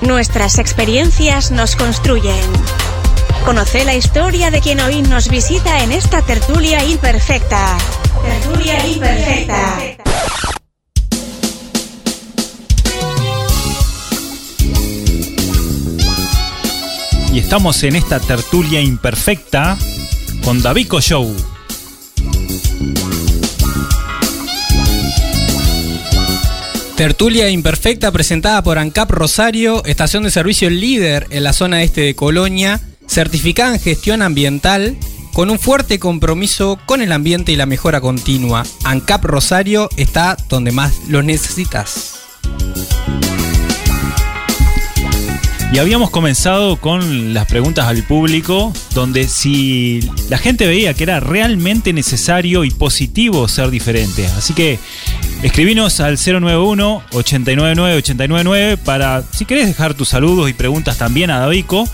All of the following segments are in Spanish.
Nuestras experiencias nos construyen. Conoce la historia de quien hoy nos visita en esta tertulia imperfecta. Tertulia imperfecta. Y estamos en esta tertulia imperfecta con Davico Show. Tertulia Imperfecta presentada por ANCAP Rosario, estación de servicio líder en la zona este de Colonia, certificada en gestión ambiental, con un fuerte compromiso con el ambiente y la mejora continua. ANCAP Rosario está donde más lo necesitas. Y habíamos comenzado con las preguntas al público, donde si la gente veía que era realmente necesario y positivo ser diferente. Así que escribinos al 091-899-899 para, si querés dejar tus saludos y preguntas también a Davico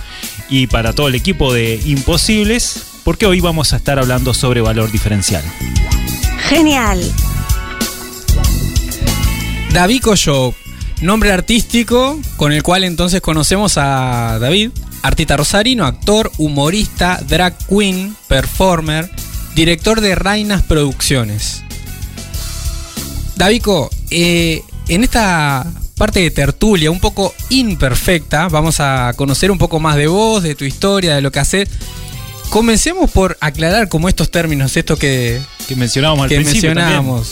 y para todo el equipo de Imposibles, porque hoy vamos a estar hablando sobre valor diferencial. Genial. Davico Show, nombre artístico con el cual entonces conocemos a David, artista rosarino, actor, humorista, drag queen, performer, director de Reinas Producciones. Davico, eh, en esta parte de tertulia un poco imperfecta, vamos a conocer un poco más de vos, de tu historia, de lo que haces. Comencemos por aclarar como estos términos, esto que, Que mencionábamos al que principio. también.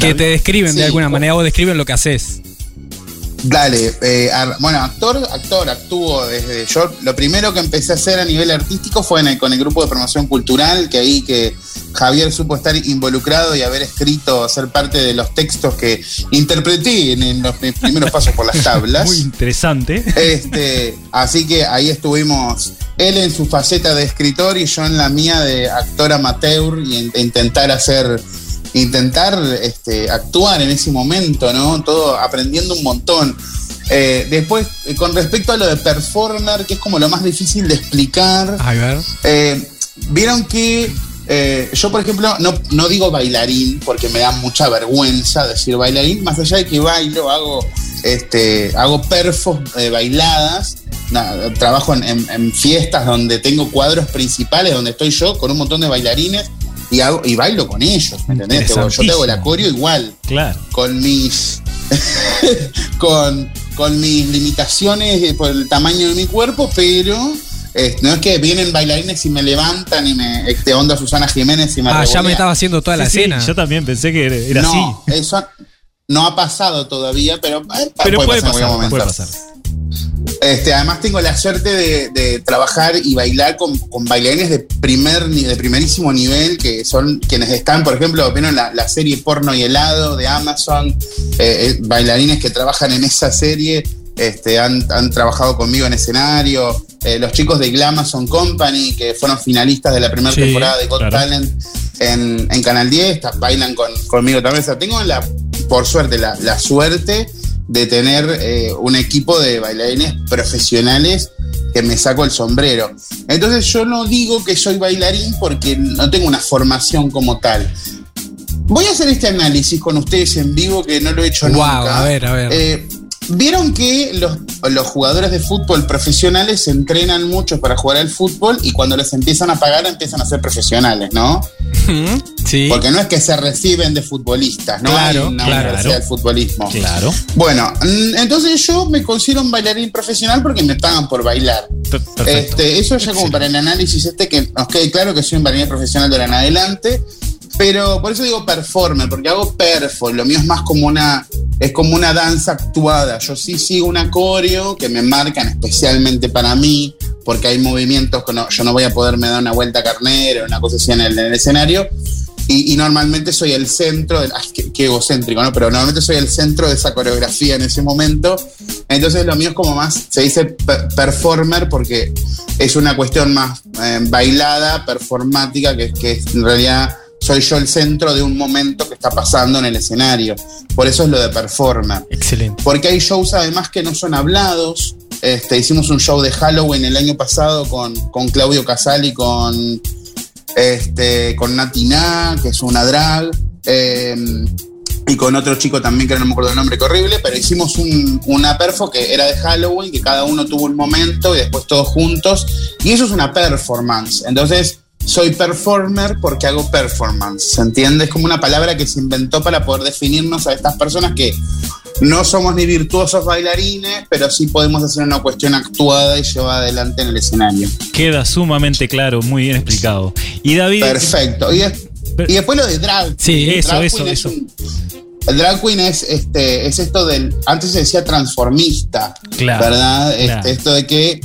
Que te describen Sí, de alguna manera, vos describen lo que haces. Dale, eh, ar- bueno, actor, actor, actúo desde yo. Lo primero que empecé a hacer a nivel artístico fue en el- con el grupo de promoción cultural, que ahí que Javier supo estar involucrado y haber escrito, ser parte de los textos que interpreté en, en los mis primeros pasos por las tablas. Muy interesante. Este, así que ahí estuvimos, él en su faceta de escritor y yo en la mía de actor amateur y en- intentar hacer, intentar este, actuar en ese momento, ¿no? Todo aprendiendo un montón. Eh, después, eh, con respecto a lo de performer, que es como lo más difícil de explicar, A ver. eh, vieron que eh, yo, por ejemplo, no, no digo bailarín porque me da mucha vergüenza decir bailarín, más allá de que bailo, hago, este, hago perfos eh, bailadas, na- trabajo en, en- en fiestas donde tengo cuadros principales, donde estoy yo con un montón de bailarines y, hago, y bailo con ellos, ¿me entendés? Te- Yo te hago el acorio igual Claro. con mis con, con mis limitaciones eh, por el tamaño de mi cuerpo, pero eh, no es que vienen bailarines y me levantan y me este, onda Susana Jiménez y me Ah, ya me estaba haciendo toda la Sí, escena. yo también pensé que era, era no, así. eso no ha pasado todavía, pero, eh, Pero puede cualquier pasar, momento. puede pasar. Este, además tengo la suerte de, de trabajar y bailar con, con bailarines de primer ni- de primerísimo nivel, que son quienes están, por ejemplo, vieron la, la serie Porno y Helado de Amazon, eh, eh, bailarines que trabajan en esa serie, este, han, han trabajado conmigo en escenario, eh, los chicos de Glamazon Company, que fueron finalistas de la primera Sí, temporada de Got claro. Talent en, en Canal 10, ta- bailan con, conmigo también. O sea, tengo la, por suerte, la, la suerte de tener eh, un equipo de bailarines profesionales que me saco el sombrero. Entonces yo no digo que soy bailarín porque no tengo una formación como tal. Voy a hacer este análisis con ustedes en vivo que no lo he hecho Wow, nunca. a ver, a ver. Eh, Vieron que los, los jugadores de fútbol profesionales se entrenan mucho para jugar al fútbol y cuando les empiezan a pagar empiezan a ser profesionales, ¿no? Sí. Porque no es que se reciben de futbolistas, ¿no? Claro, Hay una claro. universidad del futbolismo. Claro. Bueno, mm, entonces yo me considero un bailarín profesional porque me pagan por bailar. Perfecto. Este, eso ya como para el análisis este que nos quede claro que soy un bailarín profesional de ahora en adelante. Pero por eso digo performer, porque hago perfo. Lo mío es más como una, es como una danza actuada. Yo sí sigo un coreo que me marcan especialmente para mí, porque hay movimientos que no- yo no voy a poderme dar una vuelta carnera, una cosa así en el, en el escenario. Y, y normalmente soy el centro, del, ay, qué, qué egocéntrico, ¿no? Pero normalmente soy el centro de esa coreografía en ese momento. Entonces lo mío es como más, se dice pe- performer porque es una cuestión más eh, bailada, performática, que, que en realidad soy yo el centro de un momento que está pasando en el escenario. Por eso es lo de performer. Excelente. Porque hay shows además que no son hablados. Este, hicimos un show de Halloween el año pasado con, con Claudio Casal y con, este, con Natina, que es una drag. Eh, y con otro chico también que no me acuerdo el nombre, que horrible, pero hicimos un, una perfo que era de Halloween, que cada uno tuvo un momento y después todos juntos, y eso es una performance. Entonces, soy performer porque hago performance, ¿se entiende? Es como una palabra que se inventó para poder definirnos a estas personas que no somos ni virtuosos bailarines, pero sí podemos hacer una cuestión actuada y llevar adelante en el escenario. Queda sumamente claro, muy bien explicado. Y David... Perfecto. Y, después lo de drag. Sí, eso, eso, eso. el drag queen es, este, es esto del, antes se decía transformista, claro, ¿verdad? Este, esto de que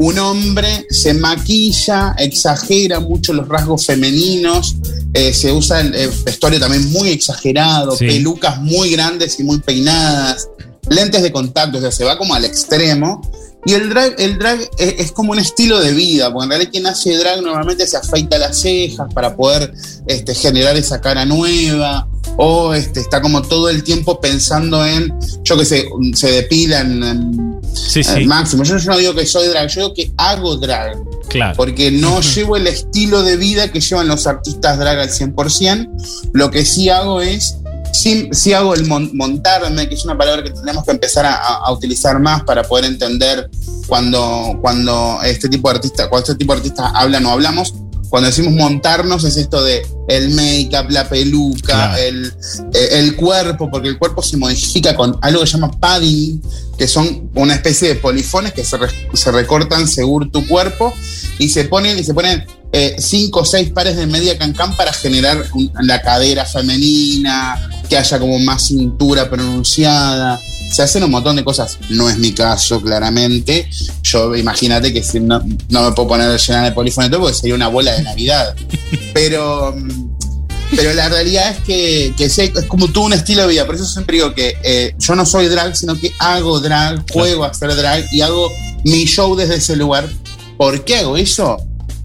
un hombre se maquilla, exagera mucho los rasgos femeninos, eh, se usa el, vestuario también muy exagerado, pelucas muy grandes y muy peinadas, lentes de contacto, o sea, se va como al extremo. Y el drag, el drag es, como un estilo de vida, porque en realidad quien hace drag normalmente se afeita las cejas para poder este, generar esa cara nueva, o este, está como todo el tiempo pensando en, yo que sé, se depilan en, sí, máximo. Yo, no digo que soy drag, yo digo que hago drag. Claro. Porque no llevo el estilo de vida que llevan los artistas drag al 100%. Lo que sí hago es Sí, hago el montarme, que es una palabra que tenemos que empezar a, utilizar más para poder entender cuando, cuando este tipo de artistas, cuando este tipo de artistas hablan o hablamos. Cuando decimos montarnos es esto de el make-up, la peluca, el, eh, el, cuerpo, porque el cuerpo se modifica con algo que se llama padding, que son una especie de polifones que se, se recortan según tu cuerpo y se ponen y se ponen eh, cinco o seis pares de media cancán para generar la cadera femenina, que haya como más cintura pronunciada. Se hacen un montón de cosas. No es mi caso, claramente. Yo, imagínate que si no, me puedo poner llenar de polífono todo porque sería una bola de Navidad. Pero, pero la realidad es que, que es como tú un estilo de vida. Por eso siempre digo que eh, yo no soy drag, sino que hago drag, juego a hacer drag y hago mi show desde ese lugar. ¿Por qué hago eso?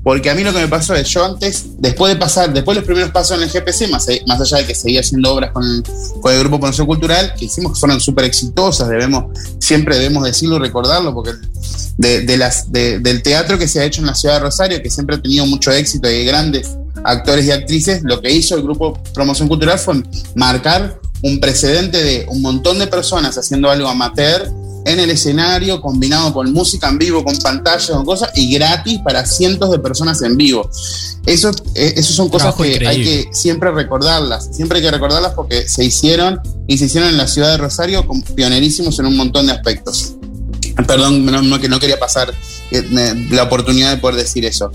Porque a mí lo que me pasó es, yo antes, después de pasar, después de los primeros pasos en el GPC, más, más allá de que seguía haciendo obras con con el Grupo Promoción Cultural, que hicimos que fueron súper exitosas, debemos, siempre debemos decirlo y recordarlo, porque del teatro que se ha hecho en la ciudad de Rosario, que siempre ha tenido mucho éxito y grandes actores y actrices, lo que hizo el Grupo Promoción Cultural fue marcar un precedente de un montón de personas haciendo algo amateur en el escenario, combinado con música en vivo, con pantallas, con cosas, y gratis para cientos de personas en vivo. Eso, eh, son cosas que hay que siempre recordarlas, siempre hay que recordarlas porque se hicieron y se hicieron en la ciudad de Rosario con pionerísimos en un montón de aspectos. Perdón, no, que no quería pasar eh, la oportunidad de poder decir eso.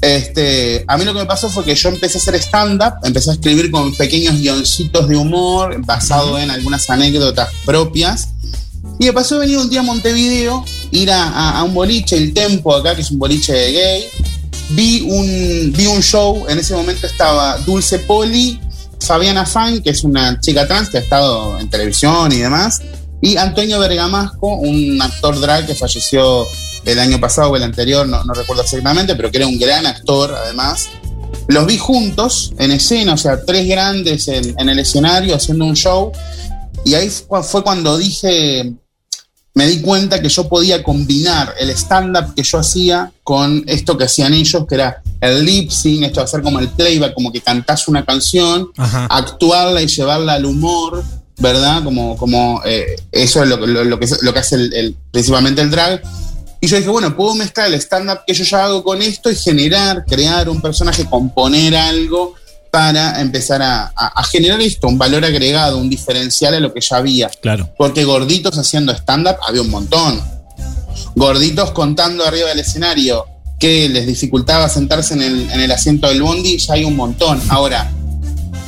Este, a mí lo que me pasó fue que yo empecé a hacer stand-up, empecé a escribir con pequeños guioncitos de humor basado en algunas anécdotas propias y me pasó venir un día a Montevideo, ir a, un boliche, el Tempo acá, que es un boliche de gay. Vi un, vi un show, en ese momento estaba Dulce Poli, Fabiana Fan, que es una chica trans que ha estado en televisión y demás, y Antonio Bergamasco, un actor drag que falleció el año pasado o el anterior, no, recuerdo exactamente, pero que era un gran actor además. Los vi juntos en escena, o sea, tres grandes en, en el escenario haciendo un show. Y ahí fue cuando dije, me di cuenta que yo podía combinar el stand-up que yo hacía con esto que hacían ellos, que era el lip sync, esto de hacer como el playback, como que cantás una canción, actuarla y llevarla al humor, ¿verdad? Como, como eh, eso es lo, lo, que, lo que hace el, principalmente el drag. Y yo dije, bueno, puedo mezclar el stand-up que yo ya hago con esto y generar, crear un personaje, componer algo para empezar a, generar esto, un valor agregado, un diferencial a lo que ya había. Claro. Porque gorditos haciendo stand-up había un montón. Gorditos contando arriba del escenario que les dificultaba sentarse en el, en el asiento del bondi, ya hay un montón. Ahora,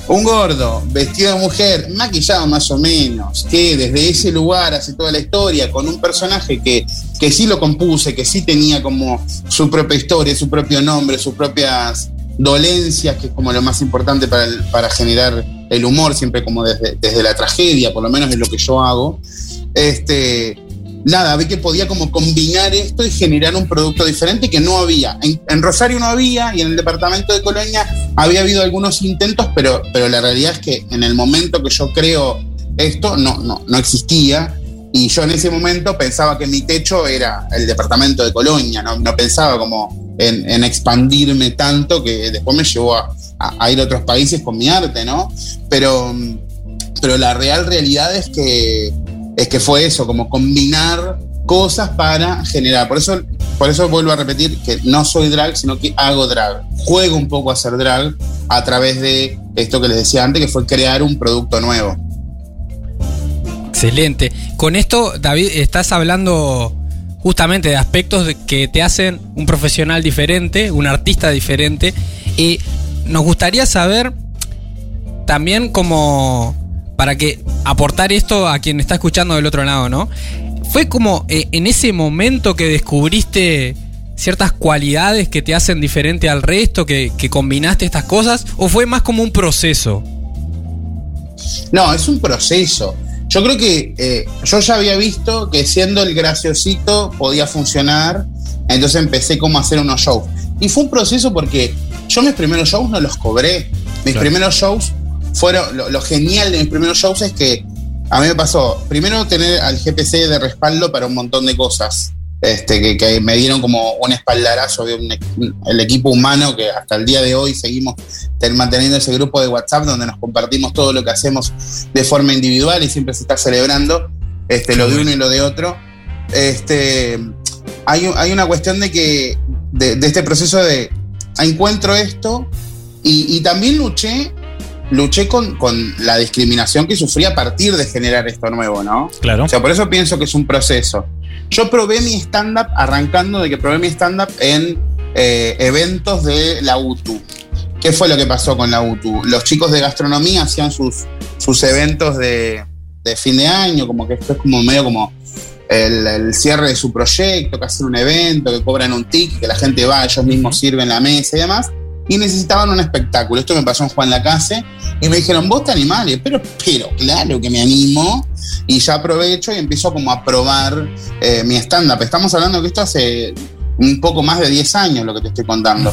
un gordo vestido de mujer, maquillado más o menos, que desde ese lugar hace toda la historia, con un personaje que, que sí lo compuse, que sí tenía como su propia historia, su propio nombre, sus propias dolencias, que es como lo más importante para, para generar el humor, siempre como desde, desde, la tragedia, por lo menos es lo que yo hago. Este, nada, vi que podía como combinar esto y generar un producto diferente que no había. En, Rosario no había y en el departamento de Colonia había habido algunos intentos, pero, pero la realidad es que en el momento que yo creo esto no, no, no existía. Y yo en ese momento pensaba que mi techo era el departamento de Colonia, no, no pensaba como en, expandirme tanto que después me llevó a, ir a otros países con mi arte, ¿no? Pero, pero la real realidad es que, es que fue eso, como combinar cosas para generar. Por eso, por eso vuelvo a repetir que no soy drag, sino que hago drag. Juego un poco a hacer drag a través de esto que les decía antes, que fue crear un producto nuevo. Excelente. Con esto, David, estás hablando justamente de aspectos que te hacen un profesional diferente, un artista diferente. Y nos gustaría saber también como para que aportar esto a quien está escuchando del otro lado, ¿no? ¿Fue como eh, en ese momento que descubriste ciertas cualidades que te hacen diferente al resto, que, combinaste estas cosas, o fue más como un proceso? No, es un proceso. Yo creo que eh, yo ya había visto que siendo el graciosito podía funcionar, entonces empecé como a hacer unos shows. Y fue un proceso porque yo mis primeros shows no los cobré. Mis primeros shows fueron, lo, genial de mis primeros shows es que a mí me pasó, primero tener al GPC de respaldo para un montón de cosas, este, que, me dieron como un espaldarazo de el equipo humano que hasta el día de hoy seguimos manteniendo ese grupo de WhatsApp donde nos compartimos todo lo que hacemos de forma individual y siempre se está celebrando este, lo de uno y lo de otro. Este, hay, hay una cuestión de que, de, este proceso de encuentro esto y, y también luché luché con, la discriminación que sufrí a partir de generar esto nuevo, ¿no? Claro. O sea, por eso pienso que es un proceso. Yo probé mi stand-up arrancando de que probé mi stand-up en eh, eventos de la UTU. ¿Qué fue lo que pasó con la UTU? Los chicos de gastronomía hacían sus, sus eventos de, fin de año, como que esto es como medio como el, cierre de su proyecto, que hacen un evento, que cobran un ticket, que la gente va, ellos mismos sirven la mesa y demás y necesitaban un espectáculo. Esto me pasó en Juan Lacase y me dijeron, vos te animales, pero, pero claro que me animo y ya aprovecho y empiezo como a probar eh, mi stand-up. Estamos hablando que esto hace un poco más de 10 años lo que te estoy contando.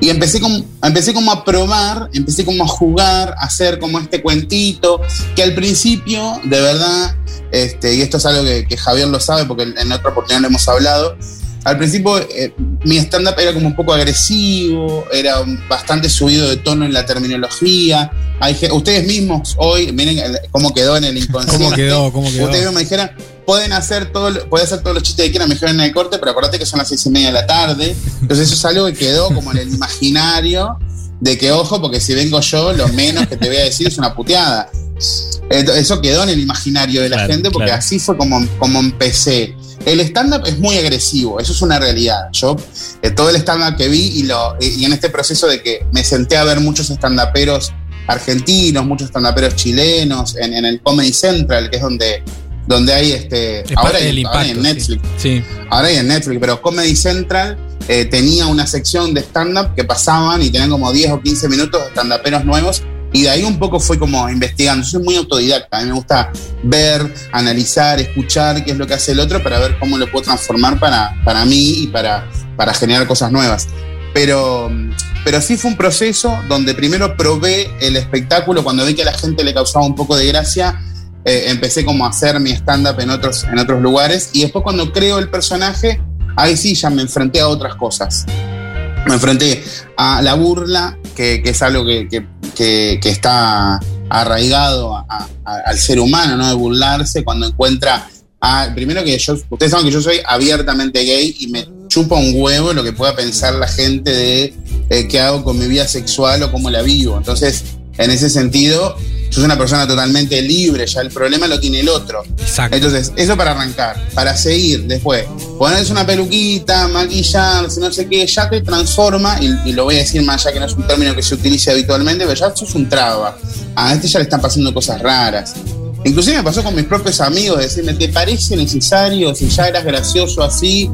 Y empecé como, empecé como a probar, empecé como a jugar, a hacer como este cuentito, que al principio, de verdad, este, y esto es algo que, que Javier lo sabe porque en otra oportunidad lo hemos hablado, al principio eh, mi stand-up era como un poco agresivo, era bastante subido de tono en la terminología. Hay, ustedes mismos hoy, miren cómo quedó en el inconsciente. ¿Cómo quedó? ¿Cómo quedó? Ustedes me dijeran, pueden hacer, todo, pueden hacer todos los chistes que quieran, me dijeron en el corte, pero acuérdate que son las seis y media de la tarde. Entonces eso es algo que quedó como en el imaginario de que, ojo, porque si vengo yo, lo menos que te voy a decir es una puteada. Eso quedó en el imaginario de la gente porque así fue como, como empecé. El stand-up es muy agresivo, eso es una realidad. Yo, eh, todo el stand-up que vi y, lo, y en este proceso de que me senté a ver muchos stand-uperos argentinos, muchos stand-uperos chilenos, en, el Comedy Central, que es donde, donde hay este. ahora, hay, en Netflix. Sí. Ahora hay en Netflix, pero Comedy Central eh, tenía una sección de stand-up que pasaban y tenían como 10 o 15 minutos de stand-uperos nuevos y de ahí un poco fue como investigando. Yo soy muy autodidacta, a mí me gusta ver, analizar, escuchar qué es lo que hace el otro para ver cómo lo puedo transformar para, para mí y para, para generar cosas nuevas. Pero, pero sí fue un proceso donde primero probé el espectáculo, cuando vi que a la gente le causaba un poco de gracia, eh, empecé como a hacer mi stand-up en otros, en otros lugares y después cuando creo el personaje, ahí sí ya me enfrenté a otras cosas me enfrenté a la burla, que, es algo que, está arraigado al ser humano, ¿no? De burlarse cuando encuentra a, primero que yo, ustedes saben que yo soy abiertamente gay y me chupa un huevo lo que pueda pensar la gente de eh, qué hago con mi vida sexual o cómo la vivo. Entonces, en ese sentido, sos una persona totalmente libre, ya el problema lo tiene el otro. Exacto. Entonces, eso para arrancar, para seguir después, ponerse una peluquita, maquillarse, no sé qué, ya te transforma, y, lo voy a decir más ya que no es un término que se utilice habitualmente, pero ya sos un traba. A este ya le están pasando cosas raras. Inclusive me pasó con mis propios amigos, decirme, ¿te parece necesario, si ya eras gracioso así,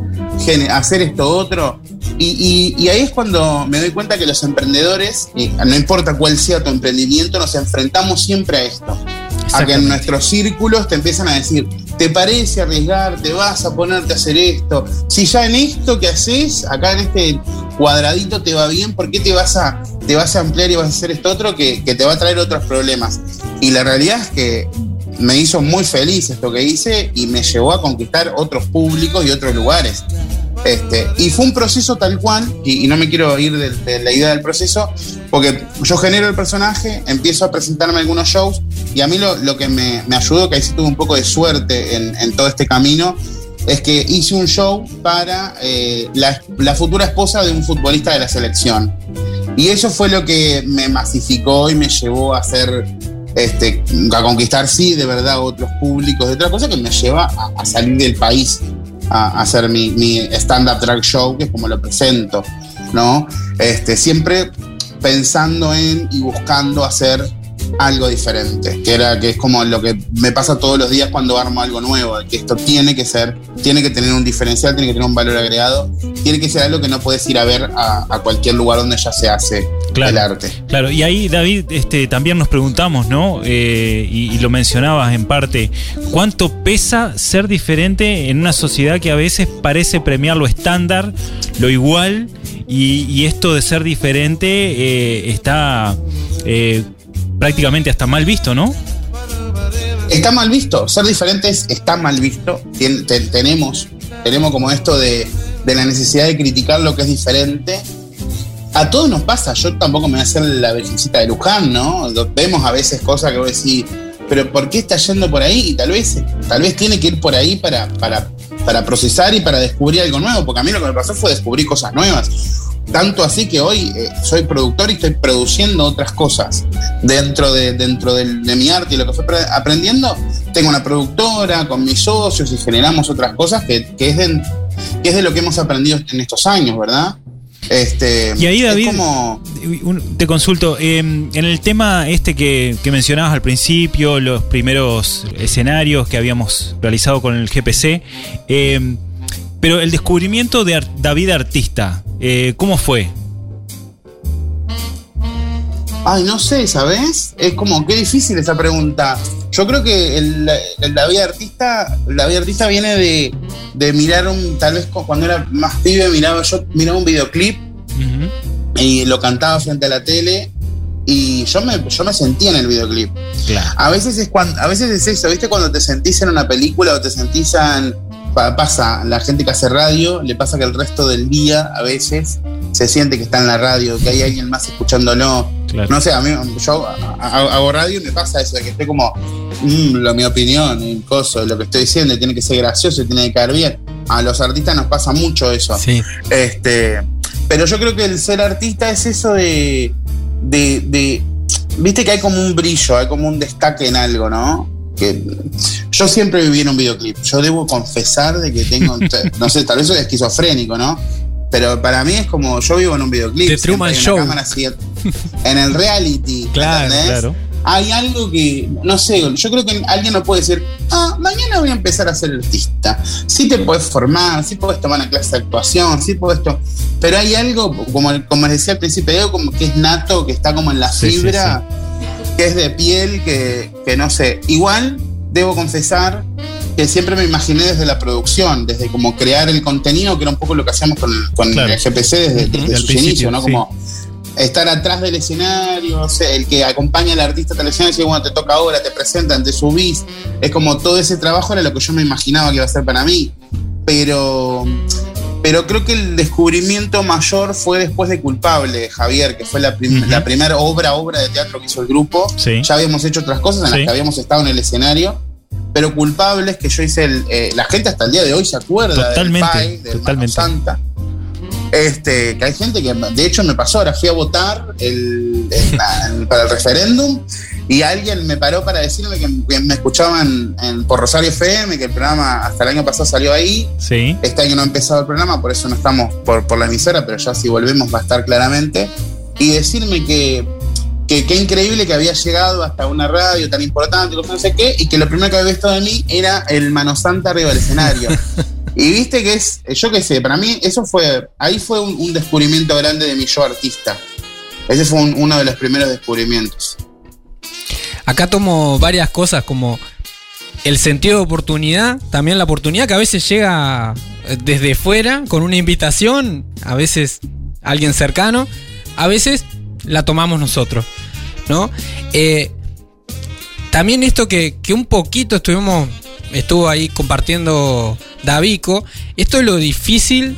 hacer esto otro? Y, ahí es cuando me doy cuenta que los emprendedores, no importa cuál sea tu emprendimiento, nos enfrentamos siempre a esto. A que en nuestros círculos te empiezan a decir, ¿te parece arriesgar? ¿Te vas a ponerte a hacer esto? Si ya en esto que haces, acá en este cuadradito te va bien, ¿por qué te vas a, te vas a ampliar y vas a hacer esto otro que, que te va a traer otros problemas? Y la realidad es que me hizo muy feliz esto que hice y me llevó a conquistar otros públicos y otros lugares. Este, y fue un proceso tal cual, y, no me quiero ir de, la idea del proceso, porque yo genero el personaje, empiezo a presentarme algunos shows, y a mí lo, lo que me, me, ayudó, que ahí sí tuve un poco de suerte en, todo este camino, es que hice un show para eh, la, la, futura esposa de un futbolista de la selección. Y eso fue lo que me masificó y me llevó a hacer, este, a conquistar, sí, de verdad, otros públicos, de otra cosa que me lleva a, salir del país a, hacer mi, mi stand-up drag show, que es como lo presento, ¿no? Este, siempre pensando en y buscando hacer algo diferente, que era que es como lo que me pasa todos los días cuando armo algo nuevo, que esto tiene que ser, tiene que tener un diferencial, tiene que tener un valor agregado, tiene que ser algo que no puedes ir a ver a, a cualquier lugar donde ya se hace claro, el arte. Claro, y ahí David, este, también nos preguntamos, ¿no? Eh, y, y, lo mencionabas en parte, ¿cuánto pesa ser diferente en una sociedad que a veces parece premiar lo estándar, lo igual? Y, y esto de ser diferente eh, está eh, prácticamente hasta mal visto, ¿no? Está mal visto, ser diferentes está mal visto. Tenemos, tenemos como esto de, de, la necesidad de criticar lo que es diferente. A todos nos pasa, yo tampoco me voy a hacer la virgencita de Luján, ¿no? Vemos a veces cosas que vos decís, pero ¿por qué está yendo por ahí? Y tal vez, tal vez tiene que ir por ahí para, para, para procesar y para descubrir algo nuevo, porque a mí lo que me pasó fue descubrir cosas nuevas. Tanto así que hoy eh, soy productor y estoy produciendo otras cosas dentro, de, dentro de, de, mi arte y lo que fui aprendiendo. Tengo una productora con mis socios y generamos otras cosas que, que, es, de, que es de lo que hemos aprendido en estos años, ¿verdad? Este, y ahí, David, como... te consulto, eh, en el tema este que, que, mencionabas al principio, los primeros escenarios que habíamos realizado con el GPC, eh, pero el descubrimiento de David Artista, eh, ¿cómo fue? Ay, no sé, ¿sabes? Es como, qué difícil esa pregunta. Yo creo que el, el David Artista, el David Artista viene de, de, mirar un, tal vez cuando era más pibe, miraba, yo miraba un videoclip uh -huh. y lo cantaba frente a la tele y yo me, yo me sentía en el videoclip. Claro. A veces es cuando, a veces es eso, ¿viste? Cuando te sentís en una película o te sentís en, pasa, la gente que hace radio, le pasa que el resto del día a veces se siente que está en la radio, que hay alguien más escuchándolo. Claro. No sé, a mí, yo hago radio y me pasa eso, de que estoy como, mmm, lo, mi opinión, el coso, lo que estoy diciendo, tiene que ser gracioso, tiene que caer bien. A los artistas nos pasa mucho eso. Sí. Este, pero yo creo que el ser artista es eso de, de, de, viste que hay como un brillo, hay como un destaque en algo, ¿no? Que yo siempre viví en un videoclip. Yo debo confesar de que tengo, no sé, tal vez soy esquizofrénico, ¿no? Pero para mí es como yo vivo en un videoclip. The Truman Show. Así, en el reality. claro, ¿entendés? claro. Hay algo que, no sé, yo creo que alguien no puede decir, ah, mañana voy a empezar a ser artista. Sí te puedes formar, sí puedes tomar una clase de actuación, sí puedes Pero hay algo, como, como les decía al principio, como que es nato, que está como en la fibra. Sí, sí, sí que es de piel, que, que, no sé. Igual, debo confesar que siempre me imaginé desde la producción, desde como crear el contenido, que era un poco lo que hacíamos con, con claro. el GPC desde, desde sus inicios, ¿no? Sí. Como estar atrás del escenario, o sea, el que acompaña al artista al escenario y dice, bueno, te toca ahora, te presentan, te subís. Es como todo ese trabajo era lo que yo me imaginaba que iba a ser para mí. Pero pero creo que el descubrimiento mayor fue después de Culpable, Javier, que fue la, prim uh -huh. la primera obra, obra de teatro que hizo el grupo. Sí. Ya habíamos hecho otras cosas en sí. las que habíamos estado en el escenario, pero Culpables, que yo hice el, eh, la gente hasta el día de hoy se acuerda totalmente, del Pai, totalmente. Santa. Este, que hay gente que, de hecho, me pasó, ahora fui a votar el, el, para el referéndum y alguien me paró para decirme que, que me escuchaban en, por Rosario FM, que el programa hasta el año pasado salió ahí. Sí. Este año no ha empezado el programa, por eso no estamos por, por la emisora, pero ya si volvemos va a estar claramente. Y decirme que que qué increíble que había llegado hasta una radio tan importante, no sé qué, y que lo primero que había visto de mí era el Mano Santa arriba del escenario. y viste que es, yo qué sé, para mí eso fue, ahí fue un, un descubrimiento grande de mi yo artista. Ese fue un, uno de los primeros descubrimientos. Acá tomo varias cosas como el sentido de oportunidad, también la oportunidad que a veces llega desde fuera con una invitación, a veces alguien cercano, a veces la tomamos nosotros, ¿no? Eh, también esto que, que, un poquito estuvimos, estuvo ahí compartiendo Davico, esto es lo difícil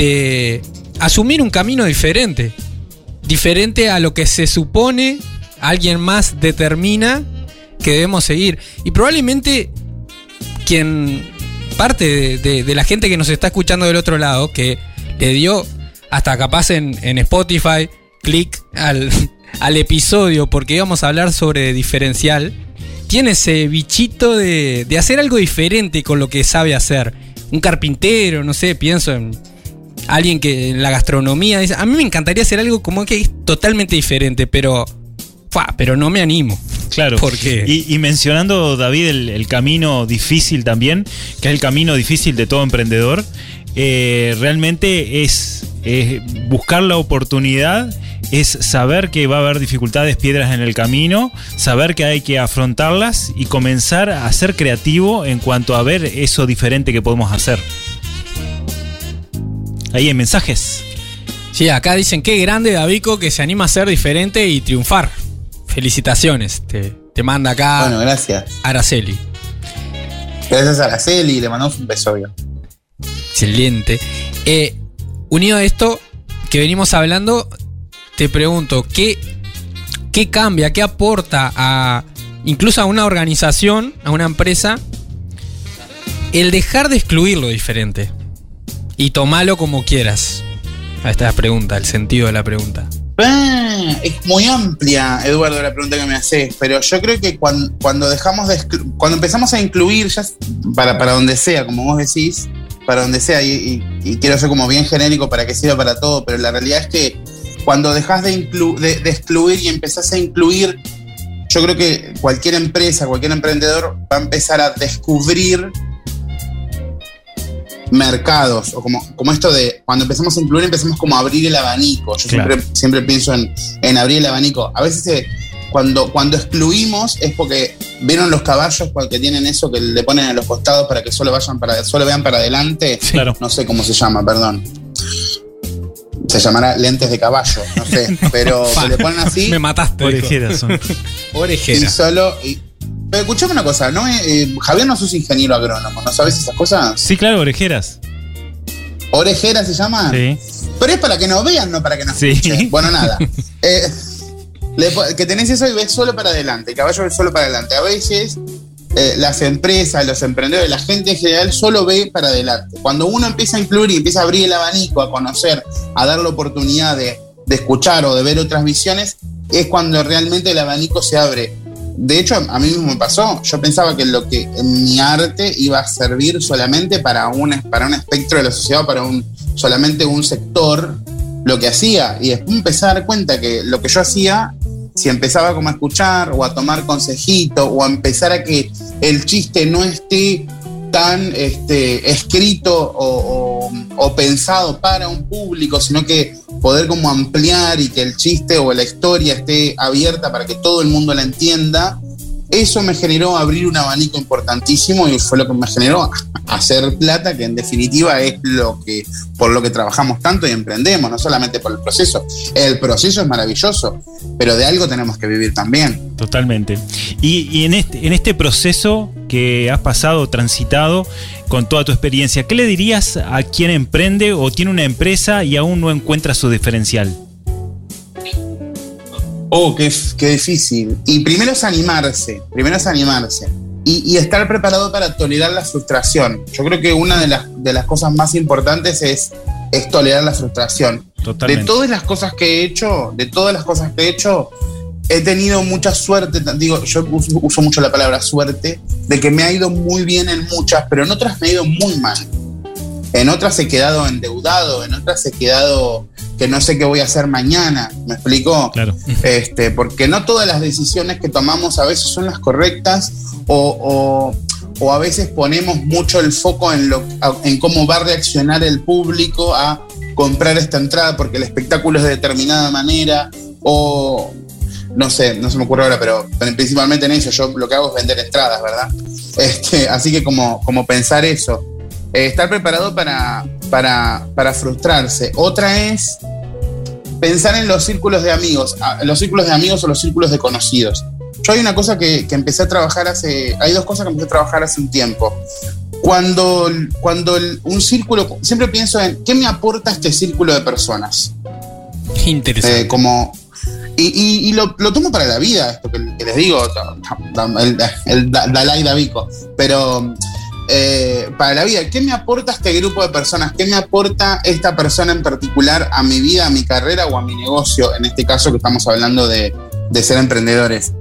este, asumir un camino diferente. Diferente a lo que se supone alguien más determina que debemos seguir. Y probablemente quien parte de, la gente que nos está escuchando del otro lado, que le dio hasta capaz en, en Spotify, clic al, al episodio porque íbamos a hablar sobre diferencial, tiene ese bichito de, de hacer algo diferente con lo que sabe hacer. Un carpintero, no sé, pienso en alguien que en la gastronomía dice, a mí me encantaría hacer algo como que es totalmente diferente, pero, fa, pero no me animo. Claro. Porque Y, y mencionando, David, el, el camino difícil también, que es el camino difícil de todo emprendedor, eh, realmente es, es buscar la oportunidad, es saber que va a haber dificultades, piedras en el camino, saber que hay que afrontarlas y comenzar a ser creativo en cuanto a ver eso diferente que podemos hacer. Ahí hay mensajes. Sí, acá dicen qué grande Davico que se anima a ser diferente y triunfar. Felicitaciones. Te, te manda acá Bueno, gracias. Araceli. Gracias a Araceli, le mandamos un beso obvio. Excelente. Eh, unido a esto que venimos hablando, te pregunto, ¿qué, ¿qué cambia, qué aporta a incluso a una organización, a una empresa, el dejar de excluir lo diferente? Y tomarlo como quieras. Ahí está la pregunta, el sentido de la pregunta. Ah, es muy amplia, Eduardo, la pregunta que me haces, pero yo creo que cuando, dejamos de cuando empezamos a incluir, ya para, para donde sea, como vos decís, para donde sea, y, quiero ser como bien genérico para que sirva para todo, pero la realidad es que cuando dejas de, de excluir y empezás a incluir, yo creo que cualquier empresa, cualquier emprendedor va a empezar a descubrir mercados, o como, como esto de cuando empezamos a incluir, empezamos como a abrir el abanico. Yo Claro. siempre, siempre pienso en, en abrir el abanico. A veces eh, cuando, cuando excluimos es porque vieron los caballos que tienen eso que le ponen a los costados para que solo vayan para, solo vean para adelante. Claro. No sé cómo se llama, perdón. Se llamará lentes de caballo, no sé. Pero se le ponen así Me mataste. dijo. Orejeras son. y Orejera. solo. y- pero escuchame una cosa, ¿no? Eh, Javier no sos ingeniero agrónomo, ¿no sabes esas cosas? Sí, claro, orejeras. ¿Orejera se llama? Sí. Pero es para que nos vean, no para que nos Sí. escuchen. Bueno, nada. Eh, que tenés eso y ves solo para adelante, el caballo ve solo para adelante. A veces eh, las empresas, los emprendedores, la gente en general solo ve para adelante. Cuando uno empieza a incluir y empieza a abrir el abanico, a conocer, a dar la oportunidad de, de escuchar o de ver otras visiones, es cuando realmente el abanico se abre. De hecho, a mí mismo me pasó. Yo pensaba que lo que en mi arte iba a servir solamente para un, para un espectro de la sociedad, para un, solamente un sector, lo que hacía. Y después empecé a dar cuenta que lo que yo hacía, si empezaba como a escuchar o a tomar consejito o a empezar a que el chiste no esté tan este, escrito o pensado para un público, sino que poder como ampliar y que el chiste o la historia esté abierta para que todo el mundo la entienda, eso me generó abrir un abanico importantísimo y fue lo que me generó hacer plata, que en definitiva es lo que por lo que trabajamos tanto y emprendemos, no solamente por el proceso. El proceso es maravilloso, pero de algo tenemos que vivir también. Totalmente. Y, en, este, en este proceso que has pasado, transitado, con toda tu experiencia, ¿qué le dirías a quien emprende o tiene una empresa y aún no encuentra su diferencial? Oh, qué, qué difícil. Y primero es animarse, primero es animarse. Y, y estar preparado para tolerar la frustración. Yo creo que una de las, de las cosas más importantes es, es tolerar la frustración. De Totalmente. todas las cosas que he hecho, de todas las cosas que he hecho, he tenido mucha suerte, digo, yo uso, uso mucho la palabra suerte, de que me ha ido muy bien en muchas, pero en otras me ha ido muy mal. En otras he quedado endeudado, en otras he quedado que no sé qué voy a hacer mañana, ¿me explico? Claro. Este, porque no todas las decisiones que tomamos a veces son las correctas o, o- o a veces ponemos mucho el foco en, lo, en cómo va a reaccionar el público a comprar esta entrada porque el espectáculo es de determinada manera o no sé, no se me ocurre ahora, pero principalmente en eso yo lo que hago es vender entradas, ¿verdad? Este, así que como, como pensar eso, eh, estar preparado para, para, para frustrarse. Otra es pensar en los círculos de amigos, ah, los círculos de amigos o los círculos de conocidos. Yo hay una cosa que, que empecé a trabajar hace, hay dos cosas que empecé a trabajar hace un tiempo. Cuando, cuando el- un círculo, siempre pienso en qué me aporta este círculo de personas. Interesante. Eh, como, y, lo, tomo para la vida, esto que, les digo, el, el Da- Dalai Davico, pero eh, para la vida, ¿qué me aporta este grupo de personas? ¿Qué me aporta esta persona en particular a mi vida, a mi carrera o a mi negocio? En este caso que estamos hablando de, de ser emprendedores.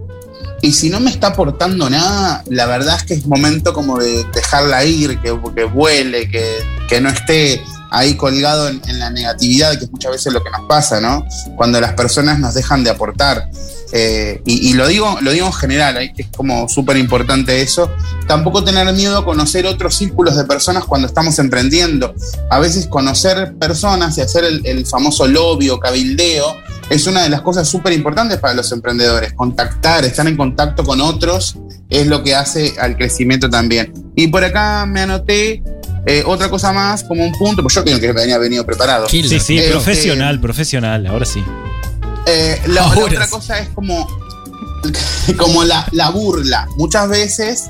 Y si no me está aportando nada, la verdad es que es momento como de dejarla ir, que, que vuele, que, que no esté ahí colgado en, en la negatividad, que es muchas veces lo que nos pasa, ¿no? Cuando las personas nos dejan de aportar. Eh, y, y lo, digo, lo digo en general, que es como súper importante eso. Tampoco tener miedo a conocer otros círculos de personas cuando estamos emprendiendo. A veces conocer personas y hacer el, el famoso lobby o cabildeo es una de las cosas súper importantes para los emprendedores. Contactar, estar en contacto con otros es lo que hace al crecimiento también. Y por acá me anoté eh, otra cosa más como un punto, pues yo creo que venía venido preparado. Killer. Sí, sí, Eh, profesional, profesional, ahora sí. Eh, la, otra sí. cosa es como, como la, la burla. Muchas veces,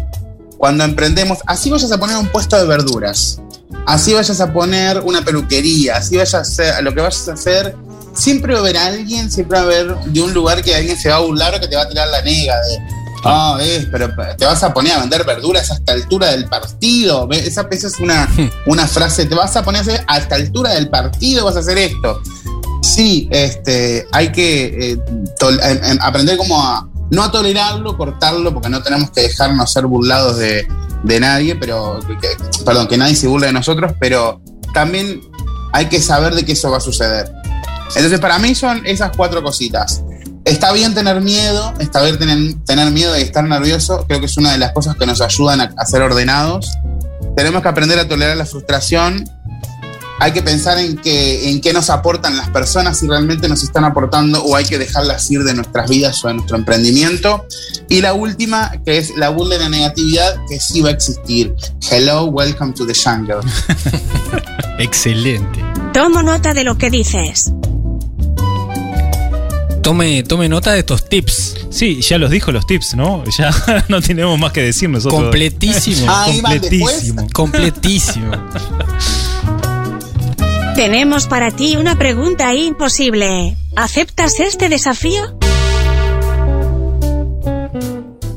cuando emprendemos, así vayas a poner un puesto de verduras, así vayas a poner una peluquería, así vayas a hacer lo que vayas a hacer, siempre va a haber alguien, siempre va a haber de un lugar que alguien se va a burlar o que te va a tirar la nega de. Ah, ves, pero te vas a poner a vender verduras a esta altura del partido. ¿Ves? Esa, esa es una, una frase. Te vas a poner a hacer a esta altura del partido, vas a hacer esto. Sí, este, hay que eh, tol- em- em- aprender como a no a tolerarlo, cortarlo, porque no tenemos que dejarnos ser burlados de, de nadie, pero que- que- perdón, que nadie se burle de nosotros, pero también hay que saber de que eso va a suceder. Entonces, para mí son esas cuatro cositas. Está bien tener miedo, está bien tener, tener miedo y estar nervioso, creo que es una de las cosas que nos ayudan a, a ser ordenados. Tenemos que aprender a tolerar la frustración, hay que pensar en, que, en qué nos aportan las personas, si realmente nos están aportando o hay que dejarlas ir de nuestras vidas o de nuestro emprendimiento. Y la última, que es la burla de la negatividad, que sí va a existir. Hello, welcome to the jungle. Excelente. Tomo nota de lo que dices. Tome, tome nota de estos tips. Sí, ya los dijo los tips, ¿no? Ya no tenemos más que decir nosotros. Completísimo. Ah. Completísimo. completísimo. Tenemos para ti una pregunta imposible. ¿Aceptas este desafío?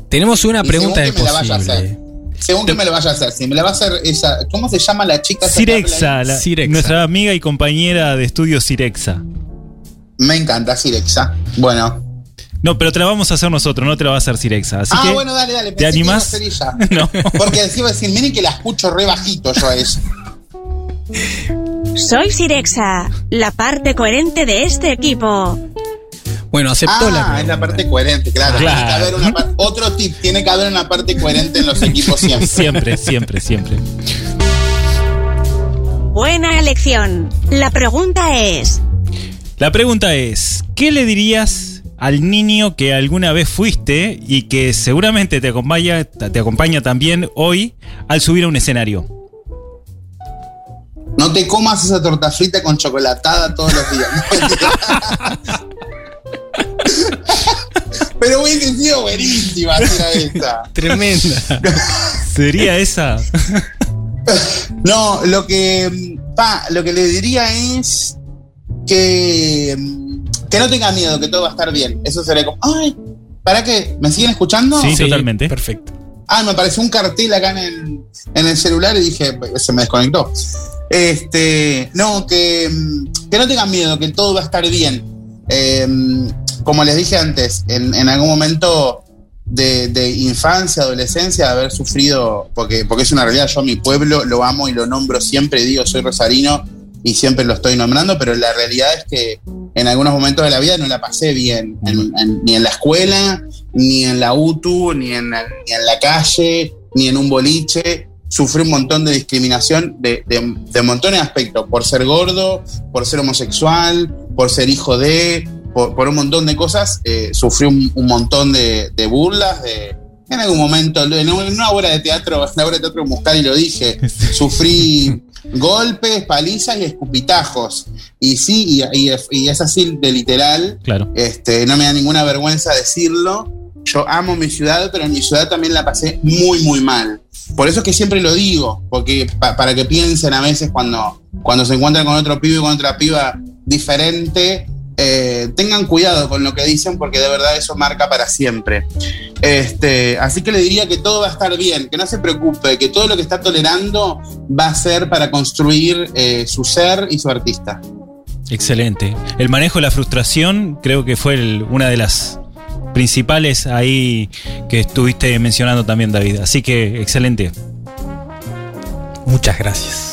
Tenemos una Y pregunta según que me la vaya a imposible. hacer. Según que me lo vaya a hacer, si me la va a hacer esa. ¿Cómo se llama la chica? Cirexa, la- Cirexa. nuestra amiga y compañera de estudio Cirexa. Me encanta Cirexa. Bueno. No, pero te la vamos a hacer nosotros, no te la va a hacer Cirexa. Así ah, que, bueno, dale, dale. ¿te pensé que iba a animás? ella. No. Porque así iba a decir, miren que la escucho re bajito yo a ella. Soy Sirexa, la parte coherente de este equipo. Bueno, aceptó la Ah, es la parte coherente, claro. Claro. Tiene que haber una par- otro tip, tiene que haber una parte coherente en los equipos siempre. siempre, siempre, siempre. Buena elección. La pregunta es, La pregunta es, ¿qué le dirías al niño que alguna vez fuiste y que seguramente te acompaña, te acompaña también hoy al subir a un escenario? No te comas esa torta frita con chocolatada todos los días. Pero hubiese sido buenísima esta. Tremenda. ¿Sería esa? No, lo que, pa, lo que le diría es que, mm, que no tenga miedo, que todo va a estar bien. Eso sería como, ay, ¿para qué? ¿Me siguen escuchando? Sí. totalmente. Perfecto. Ah, me apareció un cartel acá en el, en el celular y dije, se me desconectó. Este, no, que, mm, que no tengan miedo, que todo va a estar bien. Eh, como les dije antes, en, en algún momento de, de infancia, adolescencia, de haber sufrido, porque, porque es una realidad, yo a mi pueblo lo amo y lo nombro siempre, digo, soy rosarino y siempre lo estoy nombrando, pero la realidad es que en algunos momentos de la vida no la pasé bien, en- en- ni en la escuela, ni en la UTU, ni en, la- ni en la calle, ni en un boliche. Sufrí un montón de discriminación de, de- de montones de aspectos, por ser gordo, por ser homosexual, por ser hijo de, por, por un montón de cosas. eh, sufrí un, un montón de, de burlas, de, en algún momento, en una obra de teatro, en una obra de teatro musical, y lo dije, sufrí golpes, palizas y escupitajos. Y sí, y, y- y es así de literal. Claro. Este, no me da ninguna vergüenza decirlo. yo amo mi ciudad, pero en mi ciudad también la pasé muy, muy mal. Por eso es que siempre lo digo, porque para que piensen a veces cuando, cuando se encuentran con otro pibe y con otra piba diferente, eh, tengan cuidado con lo que dicen porque de verdad eso marca para siempre. Este, así que le diría que todo va a estar bien, que no se preocupe, que todo lo que está tolerando va a ser para construir eh, su ser y su artista. Excelente. El manejo de la frustración creo que fue una de las principales ahí que estuviste mencionando también, David. Así que excelente. Muchas gracias.